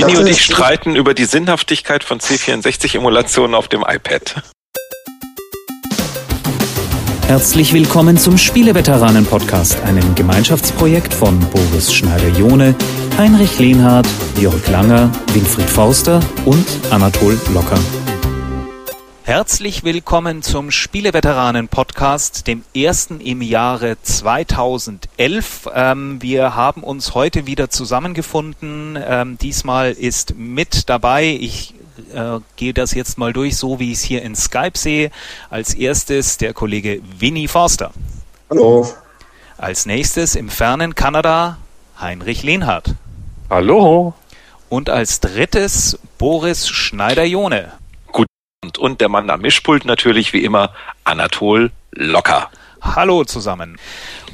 Winnie und ich streiten über die Sinnhaftigkeit von C64-Emulationen auf dem iPad. Herzlich willkommen zum Spieleveteranen-Podcast, einem Gemeinschaftsprojekt von Boris Schneider-Jone, Heinrich Lehnhardt, Jörg Langer, Winfried Forster und Anatol Locker. Herzlich willkommen zum Spieleveteranen-Podcast, dem ersten im Jahre 2011. Ähm, wir haben uns heute wieder zusammengefunden. Ähm, diesmal ist mit dabei, ich äh, gehe das jetzt mal durch, so wie ich es hier in Skype sehe. Als erstes der Kollege Winnie Forster. Hallo. Als nächstes im fernen Kanada Heinrich Lehnhardt. Hallo. Und als drittes Boris Schneider-Jone. Und der Mann am Mischpult natürlich wie immer Anatol Locker. Hallo zusammen.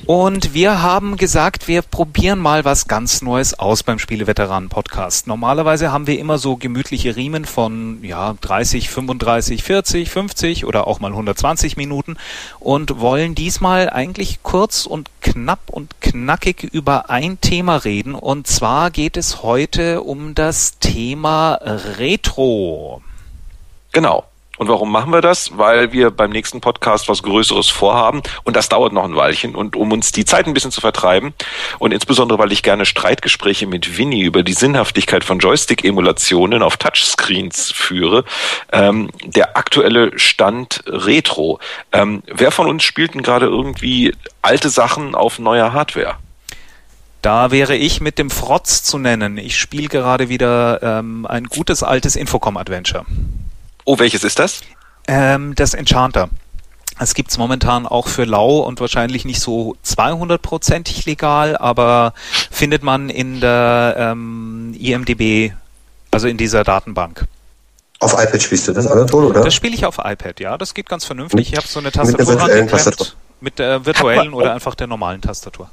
Und wir haben gesagt, wir probieren mal was ganz Neues aus beim Spieleveteranen Podcast. Normalerweise haben wir immer so gemütliche Riemen von ja, 30, 35, 40, 50 oder auch mal 120 Minuten und wollen diesmal eigentlich kurz und knapp und knackig über ein Thema reden. Und zwar geht es heute um das Thema Retro. Genau. Und warum machen wir das? Weil wir beim nächsten Podcast was Größeres vorhaben und das dauert noch ein Weilchen und um uns die Zeit ein bisschen zu vertreiben und insbesondere, weil ich gerne Streitgespräche mit Winnie über die Sinnhaftigkeit von Joystick-Emulationen auf Touchscreens führe, ähm, der aktuelle Stand Retro. Ähm, wer von uns spielt denn gerade irgendwie alte Sachen auf neuer Hardware? Da wäre ich mit dem Frotz zu nennen. Ich spiele gerade wieder ähm, ein gutes altes Infocom-Adventure. Oh, welches ist das? Ähm, das Enchanter. Es gibt's momentan auch für lau und wahrscheinlich nicht so 200%ig legal, aber findet man in der ähm, IMDB, also in dieser Datenbank. Auf iPad spielst du das, Anatol, oder? Das spiele ich auf iPad, ja. Das geht ganz vernünftig. Ich habe so eine Tastatur angeklemmt mit der virtuellen oder einfach der normalen Tastatur.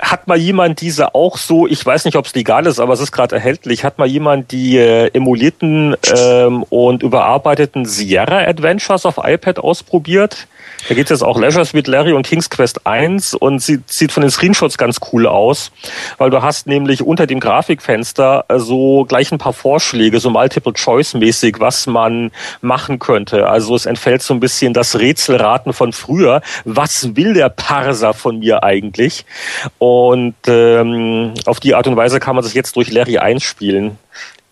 Hat mal jemand diese auch so, ich weiß nicht, ob es legal ist, aber es ist gerade erhältlich, hat mal jemand die äh, emulierten ähm, und überarbeiteten Sierra Adventures auf iPad ausprobiert? Da geht es jetzt auch Leisure Suite Larry und King's Quest 1 und sieht, sieht von den Screenshots ganz cool aus, weil du hast nämlich unter dem Grafikfenster äh, so gleich ein paar Vorschläge, so Multiple-Choice-mäßig, was man machen könnte. Also es entfällt so ein bisschen das Rätselraten von früher. Was will der Parser von mir eigentlich? Und ähm, auf die Art und Weise kann man sich jetzt durch Larry 1 spielen.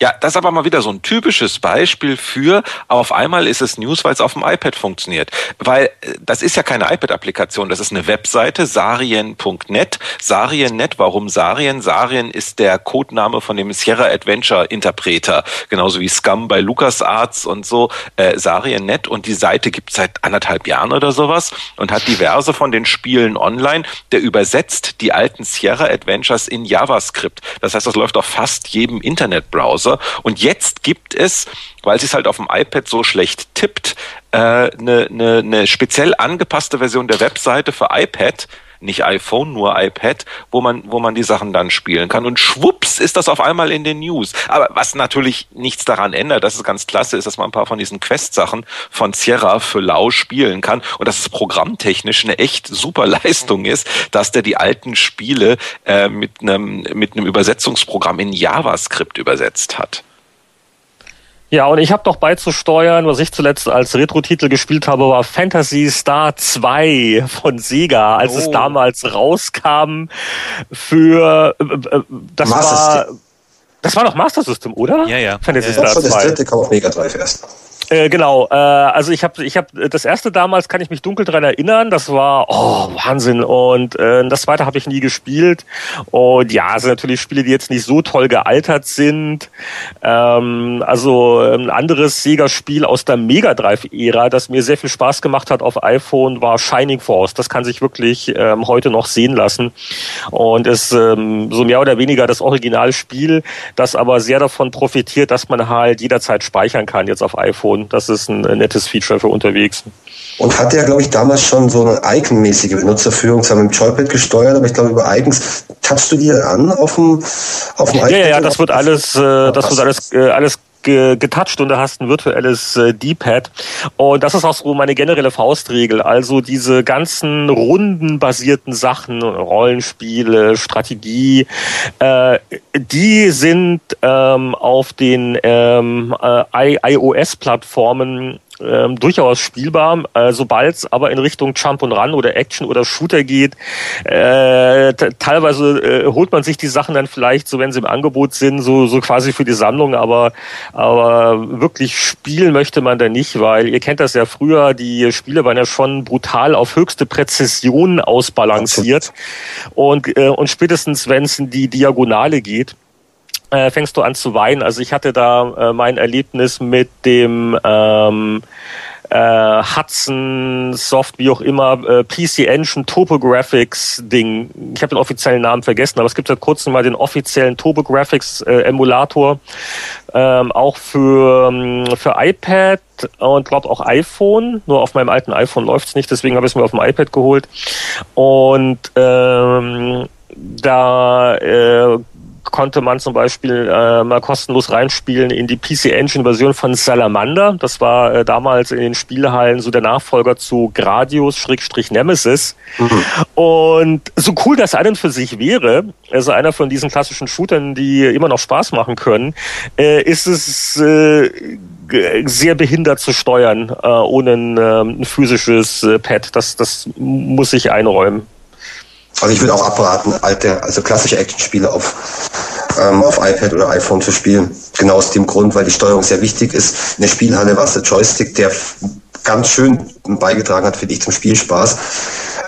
Ja, das ist aber mal wieder so ein typisches Beispiel für, auf einmal ist es News, weil es auf dem iPad funktioniert. Weil äh, das ist ja keine iPad-Applikation, das ist eine Webseite, sarien.net. Sarien.net, warum Sarien? Sarien ist der Codename von dem Sierra Adventure Interpreter, genauso wie Scum bei LucasArts und so. Äh, Sarien.net und die Seite gibt seit anderthalb Jahren oder sowas und hat diverse von den Spielen online. Der übersetzt die alten Sierra Adventures in JavaScript. Das heißt, das läuft auf fast jedem Internetbrowser. Browser. Und jetzt gibt es, weil sie es halt auf dem iPad so schlecht tippt, eine äh, ne, ne, ne speziell angepasste Version der Webseite für iPad, nicht iPhone, nur iPad, wo man, wo man die Sachen dann spielen kann. Und schwupps ist das auf einmal in den News. Aber was natürlich nichts daran ändert, dass es ganz klasse ist, dass man ein paar von diesen Quest-Sachen von Sierra für Lau spielen kann und dass es programmtechnisch eine echt super Leistung ist, dass der die alten Spiele äh, mit einem mit einem Übersetzungsprogramm in JavaScript übersetzt hat. Ja, und ich habe doch beizusteuern, was ich zuletzt als Retro-Titel gespielt habe, war Fantasy Star 2 von Sega, als oh. es damals rauskam für äh, äh das Master war System. das war doch Master System, oder? Ja, ja. Fantasy ja, ja. Star 2. Das dritte kam auf Mega Drive erst. Äh, genau, äh, also ich habe ich hab, das erste damals kann ich mich dunkel dran erinnern, das war oh, Wahnsinn. Und äh, das zweite habe ich nie gespielt. Und ja, es sind natürlich Spiele, die jetzt nicht so toll gealtert sind. Ähm, also ein anderes Sega-Spiel aus der Mega Drive-Ära, das mir sehr viel Spaß gemacht hat auf iPhone, war Shining Force. Das kann sich wirklich ähm, heute noch sehen lassen. Und ist ähm, so mehr oder weniger das Originalspiel, das aber sehr davon profitiert, dass man halt jederzeit speichern kann jetzt auf iPhone das ist ein nettes Feature für unterwegs. Und hat ja, glaube ich, damals schon so eine Icon-mäßige Benutzerführung, zwar mit dem Joypad gesteuert, aber ich glaube über Icons tappst du dir an auf dem, auf dem iPad? Ja, ja, das wird alles, äh, das wird alles, äh, alles getoucht und du hast ein virtuelles äh, D-Pad. Und das ist auch so meine generelle Faustregel. Also diese ganzen rundenbasierten Sachen, Rollenspiele, Strategie, äh, die sind ähm, auf den ähm, äh, iOS-Plattformen ähm, durchaus spielbar. Äh, Sobald es aber in Richtung Jump und Run oder Action oder Shooter geht, äh, teilweise äh, holt man sich die Sachen dann vielleicht so, wenn sie im Angebot sind, so, so quasi für die Sammlung, aber, aber wirklich spielen möchte man da nicht, weil ihr kennt das ja früher, die Spiele waren ja schon brutal auf höchste Präzision ausbalanciert. Und, äh, und spätestens, wenn es in die Diagonale geht, äh, fängst du an zu weinen. Also ich hatte da äh, mein Erlebnis mit dem ähm, äh, Hudson Soft, wie auch immer, äh, PC Engine Topographics Ding. Ich habe den offiziellen Namen vergessen, aber es gibt seit kurzem mal den offiziellen Topographics äh, Emulator, ähm, auch für, ähm, für iPad und glaube auch iPhone. Nur auf meinem alten iPhone läuft's nicht, deswegen habe ich es mir auf dem iPad geholt. Und ähm, da äh, konnte man zum Beispiel äh, mal kostenlos reinspielen in die PC Engine Version von Salamander. Das war äh, damals in den Spielhallen so der Nachfolger zu Gradius Schrägstrich Nemesis. Mhm. Und so cool das einen für sich wäre, also einer von diesen klassischen Shootern, die immer noch Spaß machen können, äh, ist es äh, sehr behindert zu steuern äh, ohne ein, äh, ein physisches äh, Pad. Das, das muss ich einräumen. Also ich würde auch abraten, alte, also klassische Actionspiele auf, ähm, auf iPad oder iPhone zu spielen. Genau aus dem Grund, weil die Steuerung sehr wichtig ist. In der Spielhalle war es der Joystick, der ganz schön beigetragen hat, finde ich, zum Spielspaß.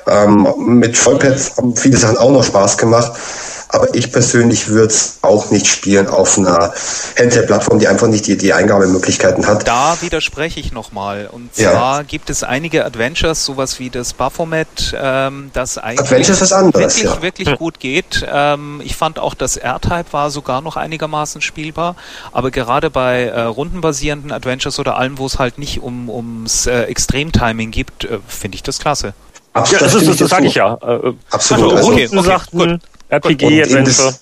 Ähm, mit Vollpads haben viele Sachen auch noch Spaß gemacht. Aber ich persönlich würde es auch nicht spielen auf einer Handheld-Plattform, die einfach nicht die, die Eingabemöglichkeiten hat. Da widerspreche ich nochmal. Und zwar ja. gibt es einige Adventures, sowas wie das Baphomet, ähm, das eigentlich anderes, wirklich, ja. wirklich hm. gut geht. Ähm, ich fand auch, das R-Type war sogar noch einigermaßen spielbar. Aber gerade bei äh, rundenbasierenden Adventures oder allem, wo es halt nicht um, ums äh, Extremtiming gibt, äh, finde ich das klasse. Absolut, ja, das, das, das, das sage ich ja. Äh, Absolut. Also, okay, okay, gut. RPG-Adventure.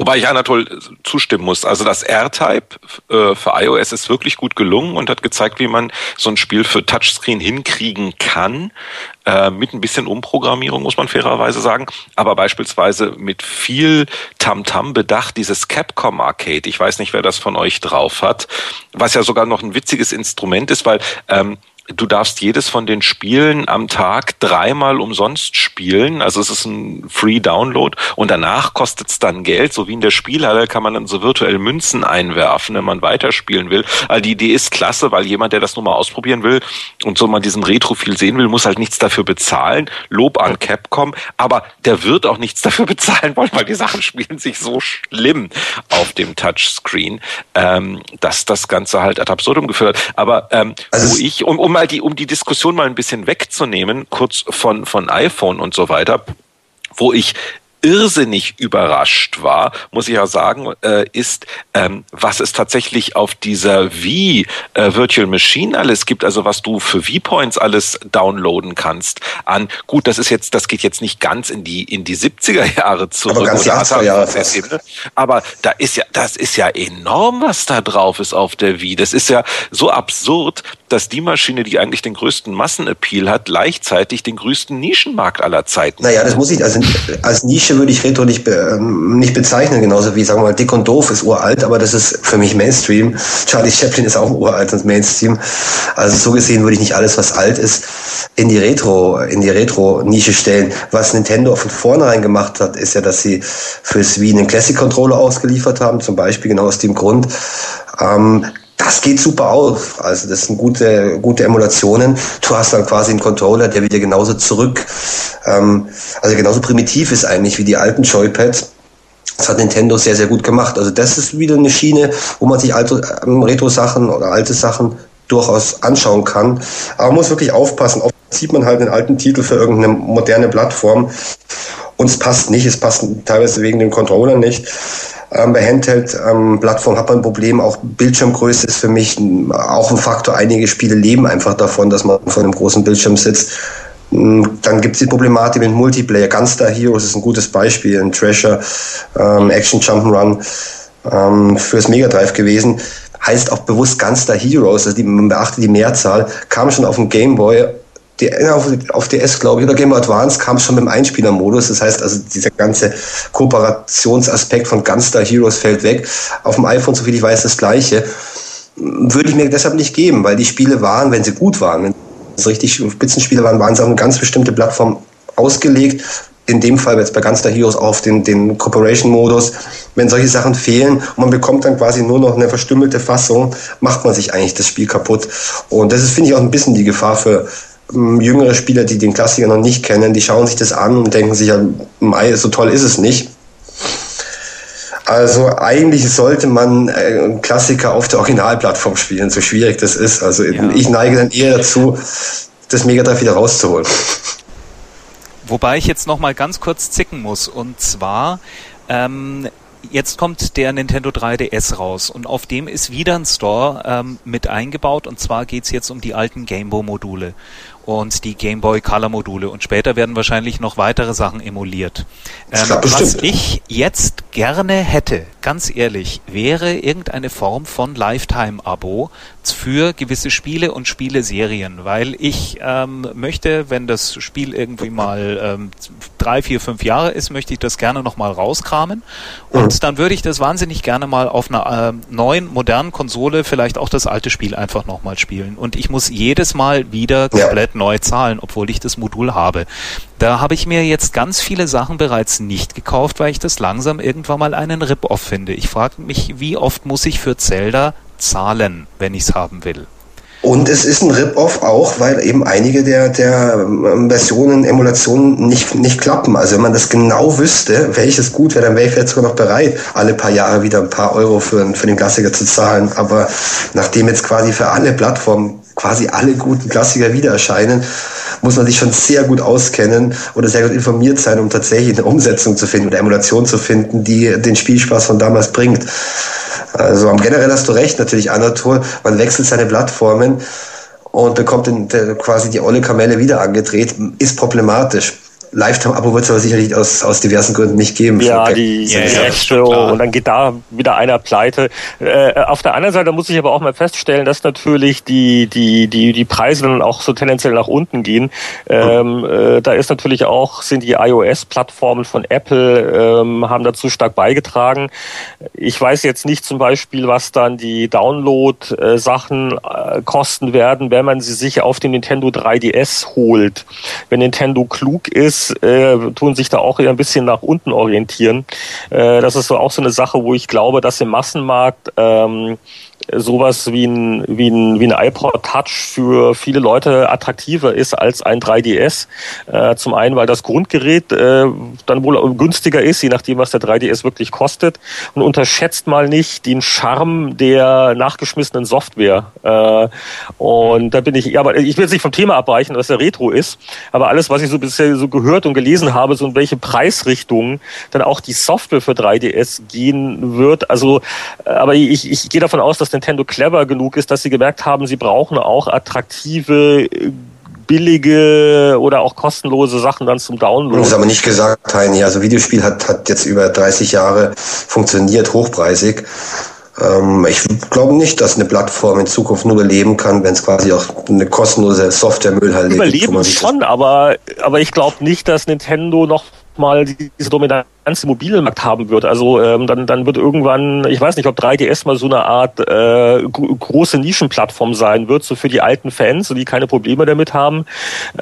Wobei ich Anatol zustimmen muss. Also das R-Type äh, für iOS ist wirklich gut gelungen und hat gezeigt, wie man so ein Spiel für Touchscreen hinkriegen kann. Äh, mit ein bisschen Umprogrammierung, muss man fairerweise sagen. Aber beispielsweise mit viel Tamtam -Tam bedacht, dieses Capcom Arcade. Ich weiß nicht, wer das von euch drauf hat. Was ja sogar noch ein witziges Instrument ist, weil ähm, du darfst jedes von den Spielen am Tag dreimal umsonst spielen. Also es ist ein Free Download und danach kostet es dann Geld. So wie in der Spielhalle kann man dann so virtuell Münzen einwerfen, wenn man weiterspielen will. Also die Idee ist klasse, weil jemand, der das nur mal ausprobieren will und so mal diesen Retro-Feel sehen will, muss halt nichts dafür bezahlen. Lob an Capcom, aber der wird auch nichts dafür bezahlen wollen, weil die Sachen spielen sich so schlimm auf dem Touchscreen, ähm, dass das Ganze halt ad absurdum geführt hat. Aber ähm, also wo ich, um, um mal die, um die Diskussion mal ein bisschen wegzunehmen, kurz von, von iPhone und so weiter, wo ich irrsinnig überrascht war, muss ich ja sagen, äh, ist, ähm, was es tatsächlich auf dieser Wii äh, Virtual Machine alles gibt, also was du für V-Points alles downloaden kannst an, gut, das ist jetzt, das geht jetzt nicht ganz in die, in die 70er Jahre zurück. Aber, ganz oder Jahre aber da ist ja, das ist ja enorm, was da drauf ist auf der Wii. Das ist ja so absurd, dass die Maschine, die eigentlich den größten Massenappeal hat, gleichzeitig den größten Nischenmarkt aller Zeiten. Naja, das muss ich, also als Nische würde ich Retro nicht, be, ähm, nicht bezeichnen, genauso wie, sagen wir mal, Dick und Doof ist uralt, aber das ist für mich Mainstream. Charlie Chaplin ist auch uralt und Mainstream. Also so gesehen würde ich nicht alles, was alt ist, in die Retro, in die Retro-Nische stellen. Was Nintendo von vornherein gemacht hat, ist ja, dass sie fürs Wii einen Classic Controller ausgeliefert haben, zum Beispiel genau aus dem Grund, ähm, das geht super auf. Also das sind gute, gute Emulationen. Du hast dann quasi einen Controller, der wieder genauso zurück, ähm, also genauso primitiv ist eigentlich wie die alten Joypads. Das hat Nintendo sehr, sehr gut gemacht. Also das ist wieder eine Schiene, wo man sich alte, ähm, Retro-Sachen oder alte Sachen durchaus anschauen kann. Aber man muss wirklich aufpassen. Oft sieht man halt einen alten Titel für irgendeine moderne Plattform und es passt nicht. Es passt teilweise wegen dem Controller nicht. Ähm, bei Handheld-Plattformen ähm, hat man ein Problem. Auch Bildschirmgröße ist für mich auch ein Faktor. Einige Spiele leben einfach davon, dass man vor einem großen Bildschirm sitzt. Mm, dann gibt es die Problematik mit Multiplayer. Gunstar Heroes ist ein gutes Beispiel. Ein Treasure, ähm, Action Jump'n'Run. ähm, fürs Mega Drive gewesen. Heißt auch bewusst Gunstar Heroes, also die, man beachtet die Mehrzahl, kam schon auf dem Game Boy auf, auf DS, glaube ich, oder Game Boy Advance kam schon mit dem Einspielermodus. Das heißt also, dieser ganze Kooperationsaspekt von Gunstar Heroes fällt weg. Auf dem iPhone, soviel ich weiß, das gleiche. Würde ich mir deshalb nicht geben, weil die Spiele waren, wenn sie gut waren, wenn es richtig Spitzenspiele waren, waren sie auf eine ganz bestimmte Plattform ausgelegt. In dem Fall jetzt bei Gunstar Heroes auf den, den Corporation-Modus. Wenn solche Sachen fehlen und man bekommt dann quasi nur noch eine verstümmelte Fassung, macht man sich eigentlich das Spiel kaputt. Und das ist, finde ich, auch ein bisschen die Gefahr für, jüngere Spieler, die den Klassiker noch nicht kennen, die schauen sich das an und denken sich, ja, Mai, so toll ist es nicht. Also eigentlich sollte man äh, Klassiker auf der Originalplattform spielen, so schwierig das ist. Also ja. ich neige dann eher dazu, das Mega Drive wieder rauszuholen. Wobei ich jetzt noch mal ganz kurz zicken muss. Und zwar ähm, jetzt kommt der Nintendo 3DS raus und auf dem ist wieder ein Store ähm, mit eingebaut und zwar geht's jetzt um die alten Gameboy-Module und die Game Boy Color Module und später werden wahrscheinlich noch weitere Sachen emuliert. Ähm, was ich jetzt gerne hätte, ganz ehrlich, wäre irgendeine Form von Lifetime-Abo für gewisse Spiele und Spieleserien, weil ich ähm, möchte, wenn das Spiel irgendwie mal ähm, drei, vier, fünf Jahre ist, möchte ich das gerne nochmal rauskramen und mhm. dann würde ich das wahnsinnig gerne mal auf einer äh, neuen, modernen Konsole vielleicht auch das alte Spiel einfach nochmal spielen und ich muss jedes Mal wieder komplett ja. Neu zahlen, obwohl ich das Modul habe. Da habe ich mir jetzt ganz viele Sachen bereits nicht gekauft, weil ich das langsam irgendwann mal einen Rip-Off finde. Ich frage mich, wie oft muss ich für Zelda zahlen, wenn ich es haben will? Und es ist ein Rip-Off auch, weil eben einige der, der ähm, Versionen, Emulationen nicht, nicht klappen. Also wenn man das genau wüsste, welches gut wäre, dann wäre ich vielleicht sogar noch bereit, alle paar Jahre wieder ein paar Euro für, für den Klassiker zu zahlen. Aber nachdem jetzt quasi für alle Plattformen quasi alle guten Klassiker wieder erscheinen, muss man sich schon sehr gut auskennen oder sehr gut informiert sein, um tatsächlich eine Umsetzung zu finden oder Emulation zu finden, die den Spielspaß von damals bringt. Also generell hast du recht, natürlich Anatol, man wechselt seine Plattformen und bekommt den, der, quasi die olle Kamelle wieder angedreht, ist problematisch. Lifetime-Abo wird es aber sicherlich aus, aus diversen Gründen nicht geben. Ja, die ja, ja, und dann geht da wieder einer pleite. Äh, auf der anderen Seite muss ich aber auch mal feststellen, dass natürlich die, die, die, die Preise dann auch so tendenziell nach unten gehen. Ähm, äh, da ist natürlich auch, sind die iOS-Plattformen von Apple, ähm, haben dazu stark beigetragen. Ich weiß jetzt nicht zum Beispiel, was dann die Download-Sachen äh, kosten werden, wenn man sie sich auf dem Nintendo 3DS holt. Wenn Nintendo klug ist, äh, tun sich da auch eher ein bisschen nach unten orientieren. Äh, das ist so auch so eine Sache, wo ich glaube, dass im Massenmarkt ähm, sowas wie ein, wie ein, wie ein iPod Touch für viele Leute attraktiver ist als ein 3DS. Äh, zum einen, weil das Grundgerät äh, dann wohl günstiger ist, je nachdem, was der 3DS wirklich kostet. Und unterschätzt mal nicht den Charme der nachgeschmissenen Software. Äh, und da bin ich, ja, aber ich will jetzt nicht vom Thema abweichen, dass der Retro ist, aber alles, was ich so bisher so gehört und gelesen habe, so in welche Preisrichtungen dann auch die Software für 3DS gehen wird. Also, äh, aber ich, ich gehe davon aus, dass Nintendo clever genug ist, dass sie gemerkt haben, sie brauchen auch attraktive billige oder auch kostenlose Sachen dann zum Download. Das ist aber nicht gesagt, Heini. Also Videospiel hat, hat jetzt über 30 Jahre funktioniert, hochpreisig. Ähm, ich glaube nicht, dass eine Plattform in Zukunft nur überleben kann, wenn es quasi auch eine kostenlose Software-Müllhalde gibt. Überleben schon, aber, aber ich glaube nicht, dass Nintendo noch mal diese Dominanz im Mobilmarkt haben wird. Also ähm, dann, dann wird irgendwann, ich weiß nicht, ob 3DS mal so eine Art äh, große Nischenplattform sein wird, so für die alten Fans, die keine Probleme damit haben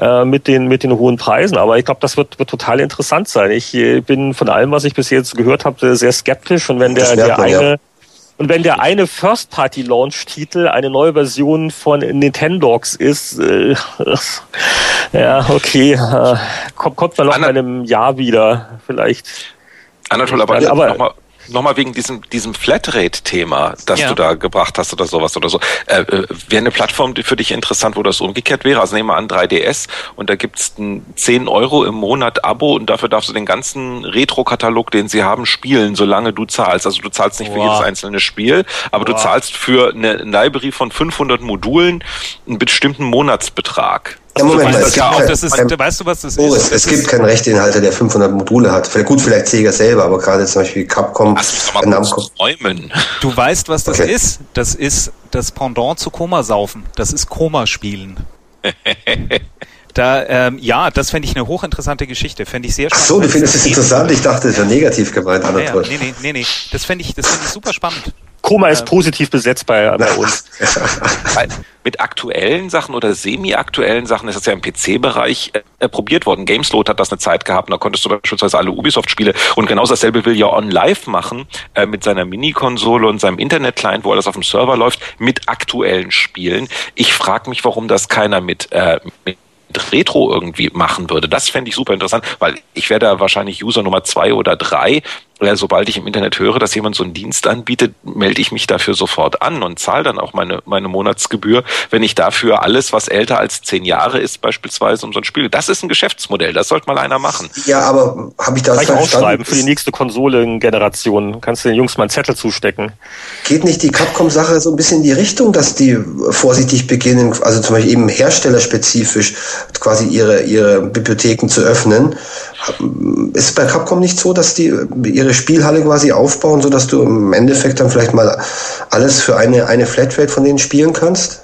äh, mit den mit den hohen Preisen. Aber ich glaube, das wird, wird total interessant sein. Ich äh, bin von allem, was ich bis jetzt gehört habe, sehr skeptisch. Und wenn der, der eine ja und wenn der eine First-Party-Launch-Titel eine neue Version von Nintendogs ist, äh, ja, okay, äh, kommt, kommt man noch in einem Jahr wieder, vielleicht. Anatol, aber, aber nochmal nochmal wegen diesem, diesem Flatrate-Thema, das ja. du da gebracht hast oder sowas oder so. Äh, äh wäre eine Plattform für dich interessant, wo das umgekehrt wäre? Also nehmen wir an 3DS und da gibt's ein 10 Euro im Monat Abo und dafür darfst du den ganzen Retro-Katalog, den sie haben, spielen, solange du zahlst. Also du zahlst nicht wow. für jedes einzelne Spiel, aber wow. du zahlst für eine Library von 500 Modulen einen bestimmten Monatsbetrag. Ja, Moment, weißt, es ja, gibt das ist, kein- weißt du, was das Boris, ist? Das es gibt ist, keinen Rechteinhalter, der 500 Module hat. Vielleicht, gut, vielleicht Sega selber, aber gerade zum Beispiel Capcom, mal Namco. träumen. du weißt, was das Okay. ist. Das ist das Pendant zu Komasaufen. Das ist Komaspielen. Da, ähm, ja, das fände ich eine hochinteressante Geschichte. Fände ich sehr Ach spannend. so, du findest es interessant? Ich dachte, es wäre negativ gemeint, Ja, ja, nee, nee, nee, nee. Das fände ich, das fände ich super spannend. Koma ist positiv besetzt bei, bei uns. Mit aktuellen Sachen oder semi-aktuellen Sachen ist das ja im PC-Bereich äh, probiert worden. Gameslot hat das eine Zeit gehabt, und da konntest du beispielsweise alle Ubisoft-Spiele und genau dasselbe will ja On Live machen äh, mit seiner Mini-Konsole und seinem Internet-Client, wo alles auf dem Server läuft, mit aktuellen Spielen. Ich frage mich, warum das keiner mit, äh, mit Retro irgendwie machen würde. Das fände ich super interessant, weil ich wäre da wahrscheinlich User Nummer zwei oder drei. Äh, Sobald ich im Internet höre, dass jemand so einen Dienst anbietet, melde ich mich dafür sofort an und zahle dann auch meine, meine Monatsgebühr, wenn ich dafür alles, was älter als zehn Jahre ist, beispielsweise um so ein Spiel. Das ist ein Geschäftsmodell, das sollte mal einer machen. Ja, aber habe ich das Gleich ausschreiben für die nächste Konsolengeneration. Kannst du den Jungs mal einen Zettel zustecken. Geht nicht die Capcom-Sache so ein bisschen in die Richtung, dass die vorsichtig beginnen, also zum Beispiel eben herstellerspezifisch quasi ihre, ihre Bibliotheken zu öffnen? Ist bei Capcom nicht so, dass die ihre Spielhalle quasi aufbauen, sodass du im Endeffekt dann vielleicht mal alles für eine, eine Flatrate von denen spielen kannst?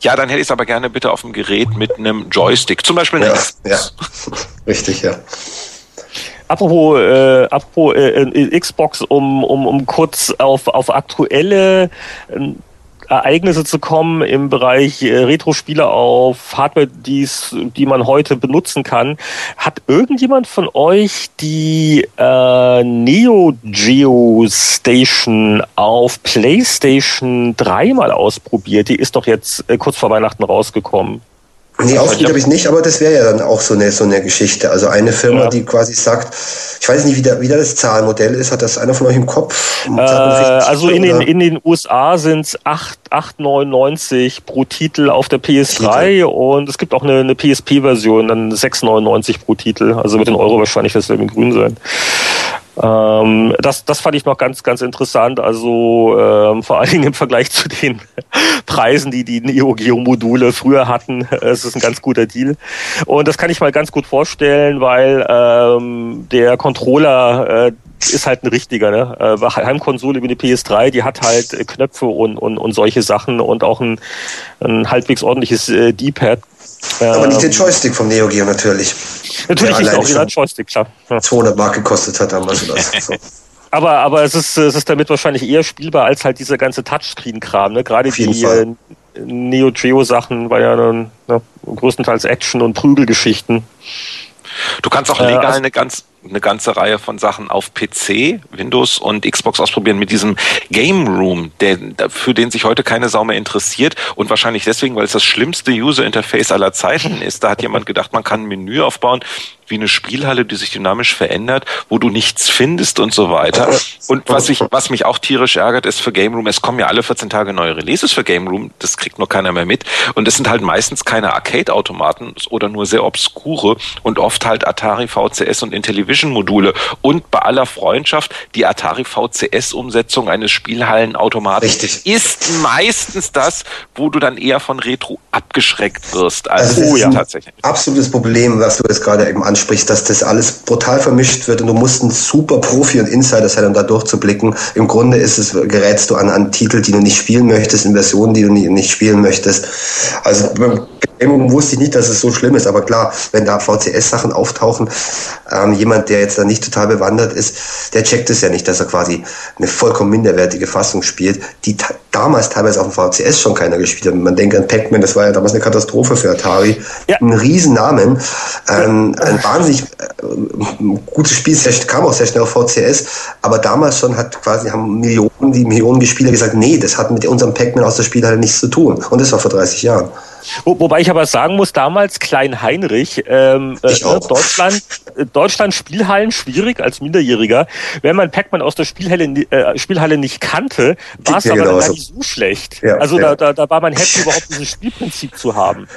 Ja, dann hätte ich es aber gerne bitte auf dem Gerät mit einem Joystick, zum Beispiel eine Ja, ja. Richtig, ja. Apropos, äh, apropos äh, äh, Xbox, um, um, um kurz auf, auf aktuelle äh, Ereignisse zu kommen im Bereich äh, Retro-Spiele auf Hardware, die's, die man heute benutzen kann. Hat irgendjemand von euch die äh, Neo Geo Station auf PlayStation 3 mal ausprobiert? Die ist doch jetzt äh, kurz vor Weihnachten rausgekommen. Nee, ausprobiert habe ich nicht, aber das wäre ja dann auch so eine, so eine Geschichte. Also eine Firma, Ja. die quasi sagt, ich weiß nicht, wie, da, wie da das Zahlmodell ist, hat das einer von euch im Kopf? Äh, also in den, in den USA sind es 8,99 pro Titel auf der PS3 und es gibt auch eine, eine PSP-Version, dann 6,99 pro Titel. Also mit den Euro wahrscheinlich wird es in grün sein. Ähm, das, das fand ich noch ganz, ganz interessant. Also ähm, vor allen Dingen im Vergleich zu den Preisen, die die Neo Geo Module früher hatten. Es ist ein ganz guter Deal. Und das kann ich mal ganz gut vorstellen, weil ähm, der Controller äh, ist halt ein richtiger, ne? Äh, Heimkonsole wie eine PS3, die hat halt äh, Knöpfe und, und, und solche Sachen und auch ein, ein halbwegs ordentliches äh, D-Pad. aber nicht den Ähm, Joystick vom Neo Geo natürlich. Natürlich der ist alleine auch schon Joystick, klar. Ja. 200 Mark gekostet hat damals oder so. Aber, aber es ist, es ist damit wahrscheinlich eher spielbar als halt dieser ganze Touchscreen-Kram. Ne? Gerade die Fall. äh, Neo Geo-Sachen war ja dann ne, größtenteils Action- und Prügelgeschichten. Du kannst auch Äh, legal also- eine, ganz, eine ganze Reihe von Sachen auf PC, Windows und Xbox ausprobieren mit diesem Game Room, der, für den sich heute keine Sau mehr interessiert und wahrscheinlich deswegen, weil es das schlimmste User Interface aller Zeiten ist. Da hat jemand gedacht, man kann ein Menü aufbauen wie eine Spielhalle, die sich dynamisch verändert, wo du nichts findest und so weiter. Und was ich, was mich auch tierisch ärgert, ist für Game Room, es kommen ja alle 14 Tage neue Releases für Game Room, das kriegt nur keiner mehr mit. Und es sind halt meistens keine Arcade-Automaten oder nur sehr obskure und oft halt Atari VCS und Intellivision-Module. Und bei aller Freundschaft, die Atari VCS-Umsetzung eines Spielhallenautomaten Richtig. ist meistens das, wo du dann eher von Retro abgeschreckt wirst. als Also das oh ist ja, ein tatsächlich. absolutes Problem, was du jetzt gerade eben ansprichst, dass das alles brutal vermischt wird und du musst ein super Profi und Insider sein, um da durchzublicken. Im Grunde ist es, gerätst du an, an Titel, die du nicht spielen möchtest, in Versionen, die du nicht, nicht spielen möchtest. Also Room wusste ich nicht, dass es so schlimm ist, aber klar, wenn da VCS-Sachen auftauchen, ähm, jemand, der jetzt da nicht total bewandert ist, der checkt es ja nicht, dass er quasi eine vollkommen minderwertige Fassung spielt, die damals teilweise auf dem VCS schon keiner gespielt hat. Man denkt an Pac-Man, das war ja damals eine Katastrophe für Atari. Ja. Ein Riesennamen, ähm, ein wahnsinnig äh, gutes Spiel, kam auch sehr schnell auf VCS, aber damals schon hat quasi haben Millionen, die Millionen Spieler gesagt, nee, das hat mit unserem Pac-Man aus der Spielhalle nichts zu tun. Und das war vor 30 Jahren. Wo, wobei ich aber sagen muss, damals Klein Heinrich, ähm, äh. Deutschland, äh, Deutschland Spielhallen schwierig als Minderjähriger. Wenn man Pac-Man aus der Spielhalle, äh, Spielhalle nicht kannte, war es mir aber dann genauso. gar nicht so schlecht. Ja, also ja. Da, da, da war man happy, überhaupt dieses Spielprinzip zu haben.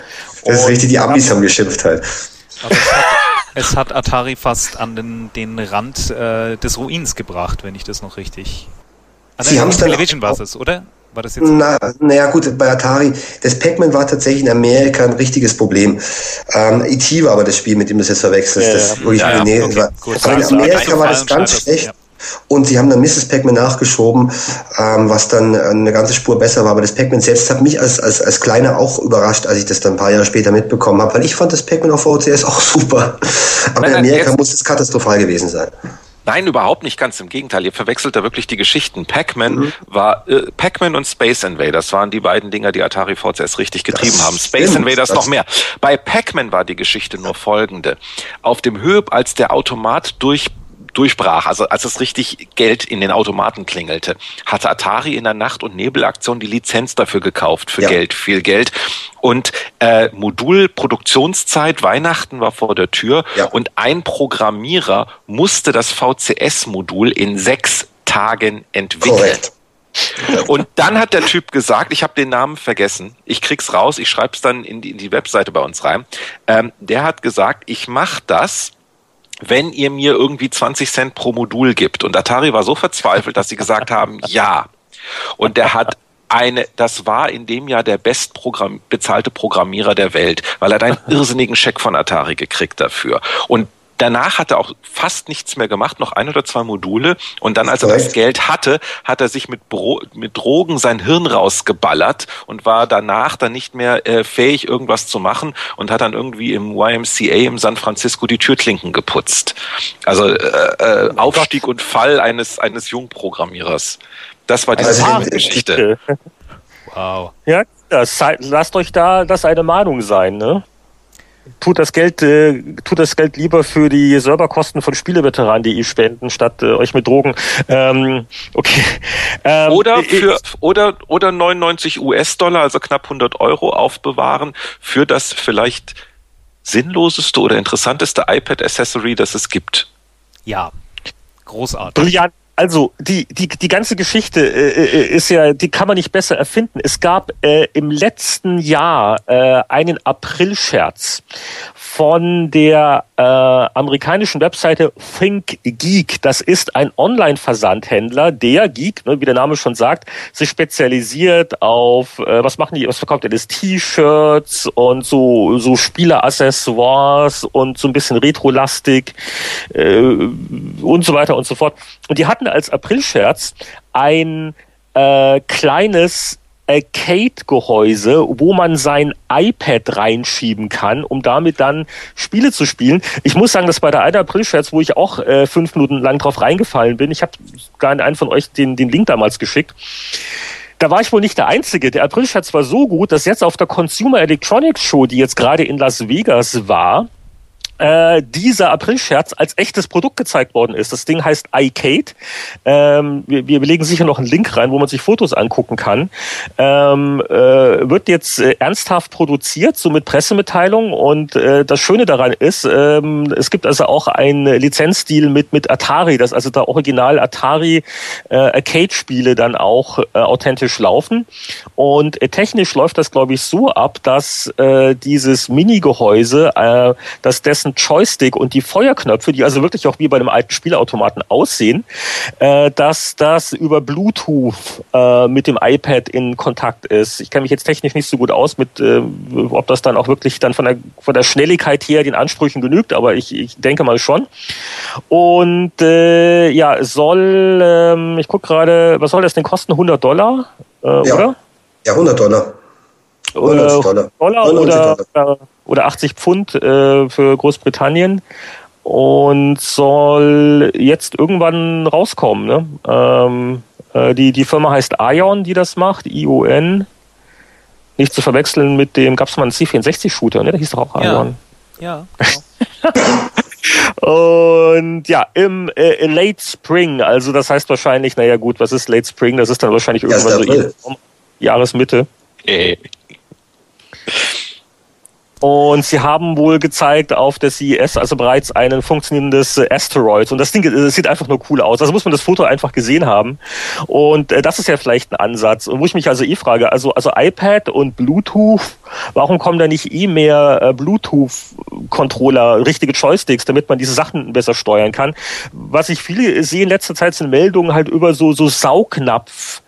Das ist Und- richtig, die Amis haben geschimpft halt. Aber es hat, es hat Atari fast an den, den Rand äh, des Ruins gebracht, wenn ich das noch richtig. Ah, Sie nein, haben's dann Television war es, oder? War das jetzt? Na, naja, gut, bei Atari, das Pac-Man war tatsächlich in Amerika ein richtiges Problem. Ähm, E.T. war aber das Spiel, mit dem du es jetzt verwechselst. Ja, das, ja. Ich, ja, nee, okay, war, also in Amerika war das ganz schlecht. Ja. Und sie haben dann Mrs. Pac-Man nachgeschoben, ähm, was dann eine ganze Spur besser war. Aber das Pac-Man selbst hat mich als, als, als Kleiner auch überrascht, als ich das dann ein paar Jahre später mitbekommen habe, weil ich fand das Pac-Man auf VCS auch super. Aber nein, in Amerika muss es katastrophal gewesen sein. Nein, überhaupt nicht, ganz im Gegenteil. Ihr verwechselt da wirklich die Geschichten. Pac-Man mhm. war, äh, Pac-Man und Space Invaders waren die beiden Dinger, die Atari VCS richtig getrieben das haben. Space stimmt, Invaders noch mehr. Bei Pac-Man war die Geschichte nur folgende. Auf dem Höhe, als der Automat durch durchbrach, also als es richtig Geld in den Automaten klingelte, hatte Atari in der Nacht- und Nebelaktion die Lizenz dafür gekauft, für ja. Geld, viel Geld. Und äh, Modulproduktionszeit, Weihnachten war vor der Tür ja. und ein Programmierer musste das VCS-Modul in sechs Tagen entwickeln. Korrekt. Und dann hat der Typ gesagt, ich habe den Namen vergessen, ich krieg's raus, ich schreibe es dann in die, in die Webseite bei uns rein. Ähm, der hat gesagt, ich mache das wenn ihr mir irgendwie 20 Cent pro Modul gibt. Und Atari war so verzweifelt, dass sie gesagt haben, ja. Und der hat eine, das war in dem Jahr der bestprogramm bezahlte Programmierer der Welt, weil er hat einen irrsinnigen Scheck von Atari gekriegt dafür. Und Danach hat er auch fast nichts mehr gemacht, noch ein oder zwei Module. Und dann, als er das Geld hatte, hat er sich mit, Bro mit Drogen sein Hirn rausgeballert und war danach dann nicht mehr äh, fähig, irgendwas zu machen und hat dann irgendwie im YMCA im San Francisco die Türklinken geputzt. Also äh, äh, oh Aufstieg und Fall eines, eines Jungprogrammierers. Das war diese also, Geschichte. Wow. Ja, das, lasst euch da das eine Mahnung sein, ne? Tut das Geld, äh, tut das Geld lieber für die Serverkosten von Spieleveteranen.de spenden, statt äh, euch mit Drogen. Ähm, okay. Ähm, oder für oder oder 99 US-Dollar, also knapp 100 Euro aufbewahren für das vielleicht sinnloseste oder interessanteste iPad-Accessory, das es gibt. Ja, großartig. Brillant. Also die, die, die ganze Geschichte äh, äh, ist ja, die kann man nicht besser erfinden. Es gab äh, im letzten Jahr äh, einen Aprilscherz von der äh, amerikanischen Webseite ThinkGeek. Das ist ein Online-Versandhändler, der Geek, ne, wie der Name schon sagt, sich spezialisiert auf, äh, was machen die, was verkauft er, das T-Shirts und so, so Spieleraccessoires und so ein bisschen Retro-lastig äh, und so weiter und so fort. Und die hatten als Aprilscherz ein äh, kleines Arcade-Gehäuse, wo man sein iPad reinschieben kann, um damit dann Spiele zu spielen. Ich muss sagen, dass bei der einen April-Scherz, wo ich auch äh, fünf Minuten lang drauf reingefallen bin, ich habe gar einen von euch den, den Link damals geschickt, da war ich wohl nicht der Einzige. Der April-Scherz war so gut, dass jetzt auf der Consumer Electronics Show, die jetzt gerade in Las Vegas war, äh, dieser Aprilscherz als echtes Produkt gezeigt worden ist. Das Ding heißt iCade. Ähm, wir, wir legen sicher noch einen Link rein, wo man sich Fotos angucken kann. Ähm, äh, wird jetzt äh, ernsthaft produziert, so mit Pressemitteilung. Und äh, das Schöne daran ist, ähm, es gibt also auch einen Lizenzdeal mit, mit Atari, dass also da original Atari äh, Arcade-Spiele dann auch äh, authentisch laufen. Und äh, technisch läuft das, glaube ich, so ab, dass äh, dieses Mini-Gehäuse, äh, dass dessen ganzen Joystick und die Feuerknöpfe, die also wirklich auch wie bei einem alten Spielautomaten aussehen, äh, dass das über Bluetooth äh, mit dem iPad in Kontakt ist. Ich kenne mich jetzt technisch nicht so gut aus, mit äh, ob das dann auch wirklich dann von der von der Schnelligkeit her den Ansprüchen genügt, aber ich, ich denke mal schon. Und äh, ja, soll, ähm, ich gucke gerade, was soll das denn kosten? 100 Dollar, äh, ja. oder? Ja, 100 Dollar. 100 Dollar. Dollar oder, Dollar. oder 80 Pfund äh, für Großbritannien und soll jetzt irgendwann rauskommen. Ne? Ähm, äh, die, die Firma heißt Ion, die das macht, ION. Nicht zu verwechseln mit dem, gab es mal einen C64-Shooter, ne? Der hieß doch auch Ion. Ja, ja genau. Und ja, im äh, Late Spring, also das heißt wahrscheinlich, naja gut, was ist Late Spring? Das ist dann wahrscheinlich irgendwann so Jahresmitte. Äh. Und sie haben wohl gezeigt auf der CES also bereits ein funktionierendes Asteroid. Und das Ding das sieht einfach nur cool aus. Also muss man das Foto einfach gesehen haben. Und äh, das ist ja vielleicht ein Ansatz. Und wo ich mich also eh frage, also, also iPad und Bluetooth, warum kommen da nicht eh mehr äh, Bluetooth-Controller, richtige Joysticks, damit man diese Sachen besser steuern kann? Was ich viele sehe in letzter Zeit sind Meldungen halt über so, so Saugnapf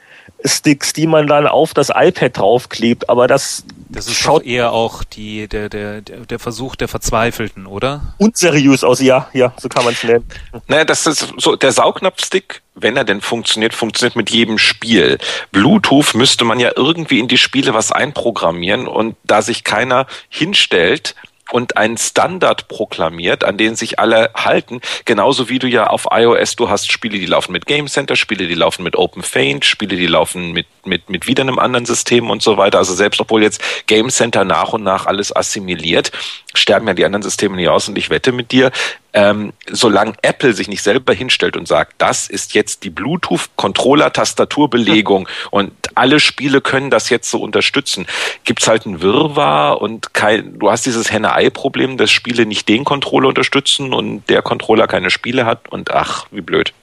Sticks, die man dann auf das iPad draufklebt, aber das das ist schaut eher auch die, der, der, der Versuch der Verzweifelten, oder? Unseriös aus, ja, ja, so kann man es nennen. Naja, das ist so, der Saugnapfstick, wenn er denn funktioniert, funktioniert mit jedem Spiel. Bluetooth müsste man ja irgendwie in die Spiele was einprogrammieren und da sich keiner hinstellt und einen Standard proklamiert, an den sich alle halten. Genauso wie du ja auf iOS, du hast Spiele, die laufen mit Game Center, Spiele, die laufen mit Open Faint, Spiele, die laufen mit, mit, mit wieder einem anderen System und so weiter. Also selbst obwohl jetzt Game Center nach und nach alles assimiliert, sterben ja die anderen Systeme nicht aus und ich wette mit dir, ähm, solange Apple sich nicht selber hinstellt und sagt, das ist jetzt die Bluetooth-Controller-Tastaturbelegung ja. und alle Spiele können das jetzt so unterstützen, gibt's halt ein Wirrwarr und kein, du hast dieses Henne-Ei-Problem, dass Spiele nicht den Controller unterstützen und der Controller keine Spiele hat und ach, wie blöd.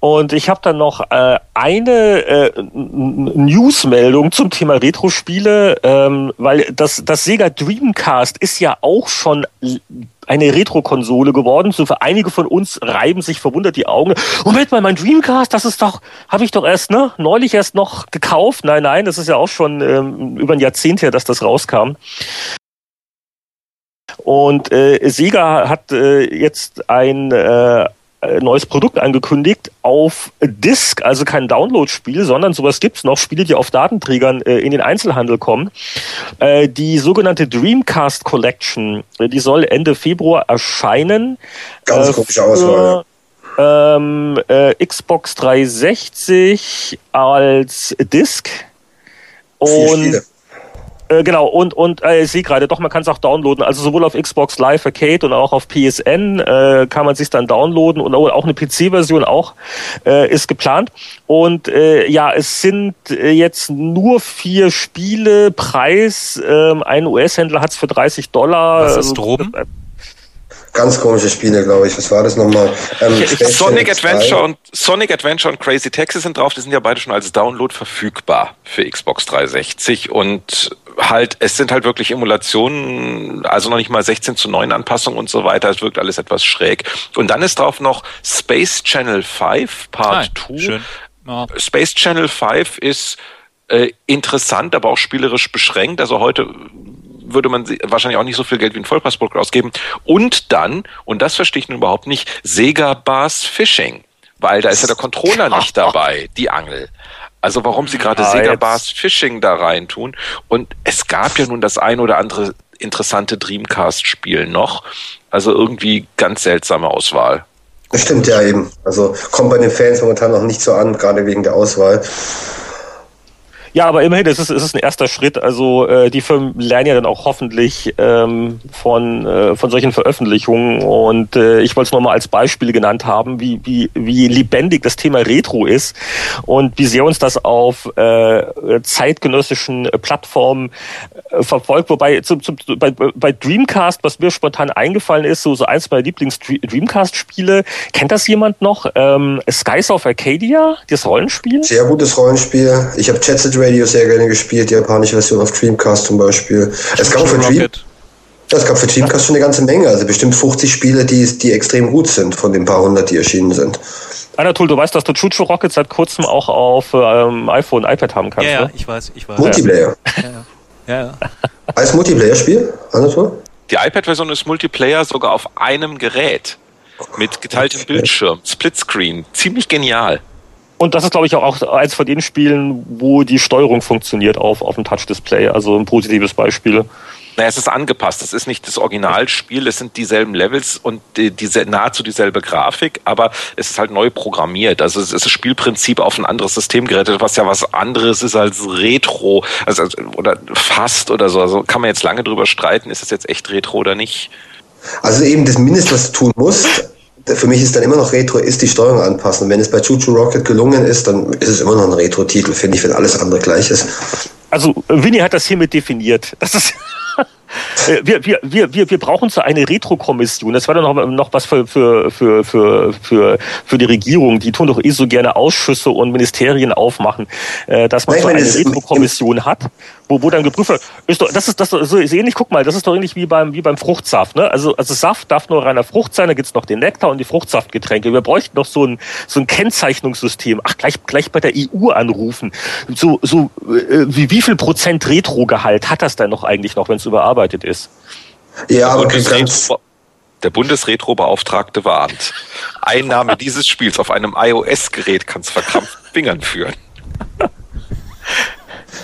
Und ich habe dann noch äh, eine äh, Newsmeldung zum Thema Retro-Spiele, ähm, weil das, das Sega Dreamcast ist ja auch schon eine Retro-Konsole geworden. So für einige von uns reiben sich verwundert die Augen. Moment mal, mein Dreamcast, das ist doch, habe ich doch erst ne neulich erst noch gekauft. Nein, nein, das ist ja auch schon ähm, über ein Jahrzehnt her, dass das rauskam. Und äh, Sega hat äh, jetzt ein äh, neues Produkt angekündigt auf Disk, also kein Download-Spiel, sondern sowas gibt's noch, Spiele, die auf Datenträgern äh, in den Einzelhandel kommen. Äh, die sogenannte Dreamcast Collection, äh, die soll Ende Februar erscheinen. Ganz äh, komische Auswahl. Ähm, äh, Xbox 360 als Disk. Und äh, genau, und, und äh, ich sehe gerade, doch, man kann es auch downloaden. Also sowohl auf Xbox Live Arcade und auch auf PSN äh, kann man sich dann downloaden und auch eine PC-Version auch äh, ist geplant. Und äh, ja, es sind äh, jetzt nur vier Spiele. Preis, äh, ein US-Händler hat es für 30 Dollar. Was ist droben? Äh, ganz komische Spiele, glaube ich. Was war das nochmal? Ähm, Sonic Adventure und Sonic Adventure und Crazy Taxi sind drauf. Die sind ja beide schon als Download verfügbar für Xbox 360 und halt, es sind halt wirklich Emulationen, also noch nicht mal 16 zu 9 Anpassungen und so weiter. Es wirkt alles etwas schräg. Und dann ist drauf noch Space Channel 5 Part 2. Ja. Space Channel 5 ist äh, interessant, aber auch spielerisch beschränkt. Also heute würde man wahrscheinlich auch nicht so viel Geld wie ein Vollpassprodukt ausgeben. Und dann, und das verstehe ich nun überhaupt nicht, Sega Bars Fishing. Weil da ist ja der Controller nicht dabei, die Angel. Also warum sie gerade ah, Sega Bars Fishing da rein tun. Und es gab ja nun das ein oder andere interessante Dreamcast-Spiel noch. Also irgendwie ganz seltsame Auswahl. Das stimmt ja eben. Also kommt bei den Fans momentan noch nicht so an, gerade wegen der Auswahl. Ja, aber immerhin, es ist, es ist ein erster Schritt. Also äh, die Firmen lernen ja dann auch hoffentlich ähm, von, äh, von solchen Veröffentlichungen. Und äh, ich wollte es nochmal als Beispiel genannt haben, wie, wie, wie lebendig das Thema Retro ist und wie sehr uns das auf äh, zeitgenössischen Plattformen äh, verfolgt. Wobei zum, zum, bei, bei Dreamcast, was mir spontan eingefallen ist, so, so eins meiner Lieblings-Dreamcast-Spiele, kennt das jemand noch? Ähm, Skies of Arcadia, das Rollenspiel? Sehr gutes Rollenspiel. Ich habe Jet Set Radio sehr gerne gespielt, die japanische Version auf Dreamcast zum Beispiel. Es gab, für Dream, es gab für Dreamcast schon eine ganze Menge, also bestimmt 50 Spiele, die, die extrem gut sind, von den paar hundert, die erschienen sind. Anatol, du weißt, dass du Chuchu Rockets seit kurzem auch auf ähm, iPhone, iPad haben kannst. Ja, ja ne? ich weiß, ich weiß. Multiplayer. Ja, ja. ja. Als Multiplayer-Spiel, Anatol? Die iPad-Version ist Multiplayer sogar auf einem Gerät. Mit geteiltem Bildschirm, Splitscreen. Ziemlich genial. Und das ist, glaube ich, auch eins von den Spielen, wo die Steuerung funktioniert auf, auf dem Touch-Display. Also ein positives Beispiel. Naja, es ist angepasst. Es ist nicht das Originalspiel, es sind dieselben Levels und die, diese, nahezu dieselbe Grafik, aber es ist halt neu programmiert. Also es ist das Spielprinzip auf ein anderes System gerettet, was ja was anderes ist als Retro, also, oder fast oder so. Also kann man jetzt lange drüber streiten, ist es jetzt echt Retro oder nicht? Also eben das Mindeste, was du tun musst, für mich ist dann immer noch Retro, ist die Steuerung anpassen. wenn es bei Choo Rocket gelungen ist, dann ist es immer noch ein Retro-Titel, finde ich, wenn alles andere gleich ist. Also Winnie hat das hiermit definiert. Das ist wir, wir, wir, wir, wir brauchen so eine Retro-Kommission. Das war dann noch, noch was für, für, für, für, für, für die Regierung. Die tun doch eh so gerne Ausschüsse und Ministerien aufmachen, äh, dass man Nein, so eine Retro-Kommission hat, wo, wo dann geprüft wird. Ist doch, das ist das so ist ähnlich, guck mal, das ist doch ähnlich wie beim, wie beim Fruchtsaft. Ne? Also, also Saft darf nur reiner Frucht sein, da gibt's noch den Nektar und die Fruchtsaftgetränke. Wir bräuchten doch so ein, so ein Kennzeichnungssystem. Ach, gleich, gleich bei der EU anrufen. So, so äh, wie, wie viel Prozent Retrogehalt hat das denn noch eigentlich noch, wenn es überarbeitet ist? Ja, aber ganz der Bundesretro-Beauftragte warnt. Einnahme dieses Spiels auf einem iOS-Gerät kann es verkrampft Fingern führen.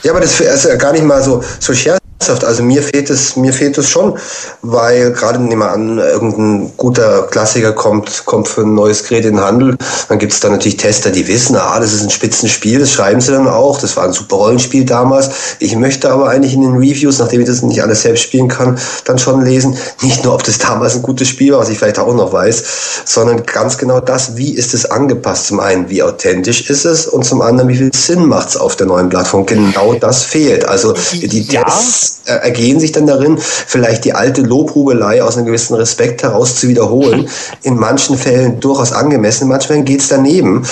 Ja, aber das ist ja gar nicht mal so, so scherzhaft. Also mir fehlt es, mir fehlt es schon, weil gerade nehmen wir an, irgendein guter Klassiker kommt, kommt für ein neues Gerät in den Handel. Dann gibt es da natürlich Tester, die wissen, ah, das ist ein Spitzenspiel, das schreiben sie dann auch. Das war ein super Rollenspiel damals. Ich möchte aber eigentlich in den Reviews, nachdem ich das nicht alles selbst spielen kann, dann schon lesen, nicht nur, ob das damals ein gutes Spiel war, was ich vielleicht auch noch weiß, sondern ganz genau das, wie ist es angepasst? Zum einen, wie authentisch ist es und zum anderen, wie viel Sinn macht es auf der neuen Plattform? Genau das fehlt. Also die. Tests äh, ergehen sich dann darin, vielleicht die alte Lobhubelei aus einem gewissen Respekt heraus zu wiederholen. In manchen Fällen durchaus angemessen, in manchen Fällen geht's daneben.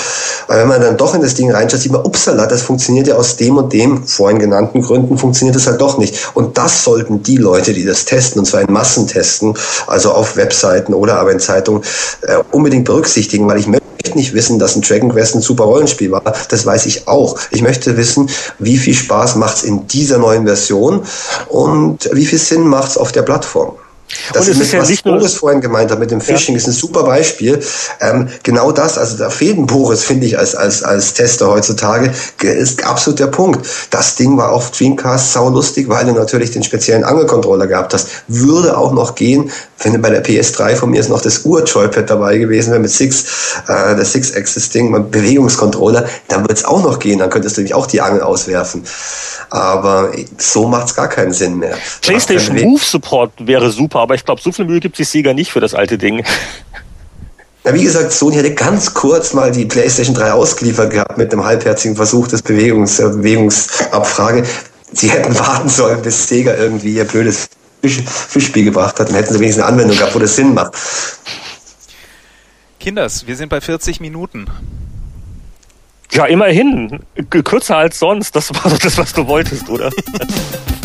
Weil wenn man dann doch in das Ding reinschaut, sieht man, upsala, das funktioniert ja aus dem und dem vorhin genannten Gründen, funktioniert das halt doch nicht. Und das sollten die Leute, die das testen, und zwar in Massentesten, also auf Webseiten oder aber in Zeitungen, äh, unbedingt berücksichtigen, weil ich möchte nicht wissen, dass ein Dragon Quest ein super Rollenspiel war. Das weiß ich auch. Ich möchte wissen, wie viel Spaß macht es in dieser neuen Version und wie viel Sinn macht es auf der Plattform. Das ist, ist ja was nicht Boris vorhin gemeint hat mit dem Phishing, ja. ist ein super Beispiel. Ähm, genau das, also da fehlt ein Boris, finde ich, als, als, als Tester heutzutage, ist absolut der Punkt. Das Ding war auf Dreamcast sau lustig, weil du natürlich den speziellen Angelcontroller gehabt hast. Würde auch noch gehen, wenn bei der PS3 von mir ist noch das Ur-Joypad dabei gewesen wäre mit Six, äh, das Six-Axis-Ding, mit Bewegungscontroller, dann würde es auch noch gehen, dann könntest du nämlich auch die Angel auswerfen. Aber so macht es gar keinen Sinn mehr. PlayStation Move Support wäre super, aber ich glaube, so viel Mühe gibt sich Sega nicht für das alte Ding. Ja, wie gesagt, Sony hatte ganz kurz mal die PlayStation 3 ausgeliefert gehabt mit einem halbherzigen Versuch des Bewegungs, äh, Bewegungsabfrage. Sie hätten warten sollen, bis Sega irgendwie ihr blödes Fisch, Fischspiel gebracht hat. Dann hätten sie wenigstens eine Anwendung gehabt, wo das Sinn macht. Kinders, wir sind bei 40 Minuten. Ja, immerhin. Kürzer als sonst. Das war doch das, was du wolltest, oder?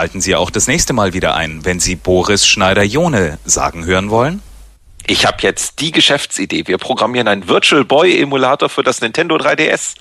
Schalten Sie auch das nächste Mal wieder ein, wenn Sie Boris Schneider-Jone sagen hören wollen. Ich habe jetzt die Geschäftsidee. Wir programmieren einen Virtual Boy Emulator für das Nintendo 3DS.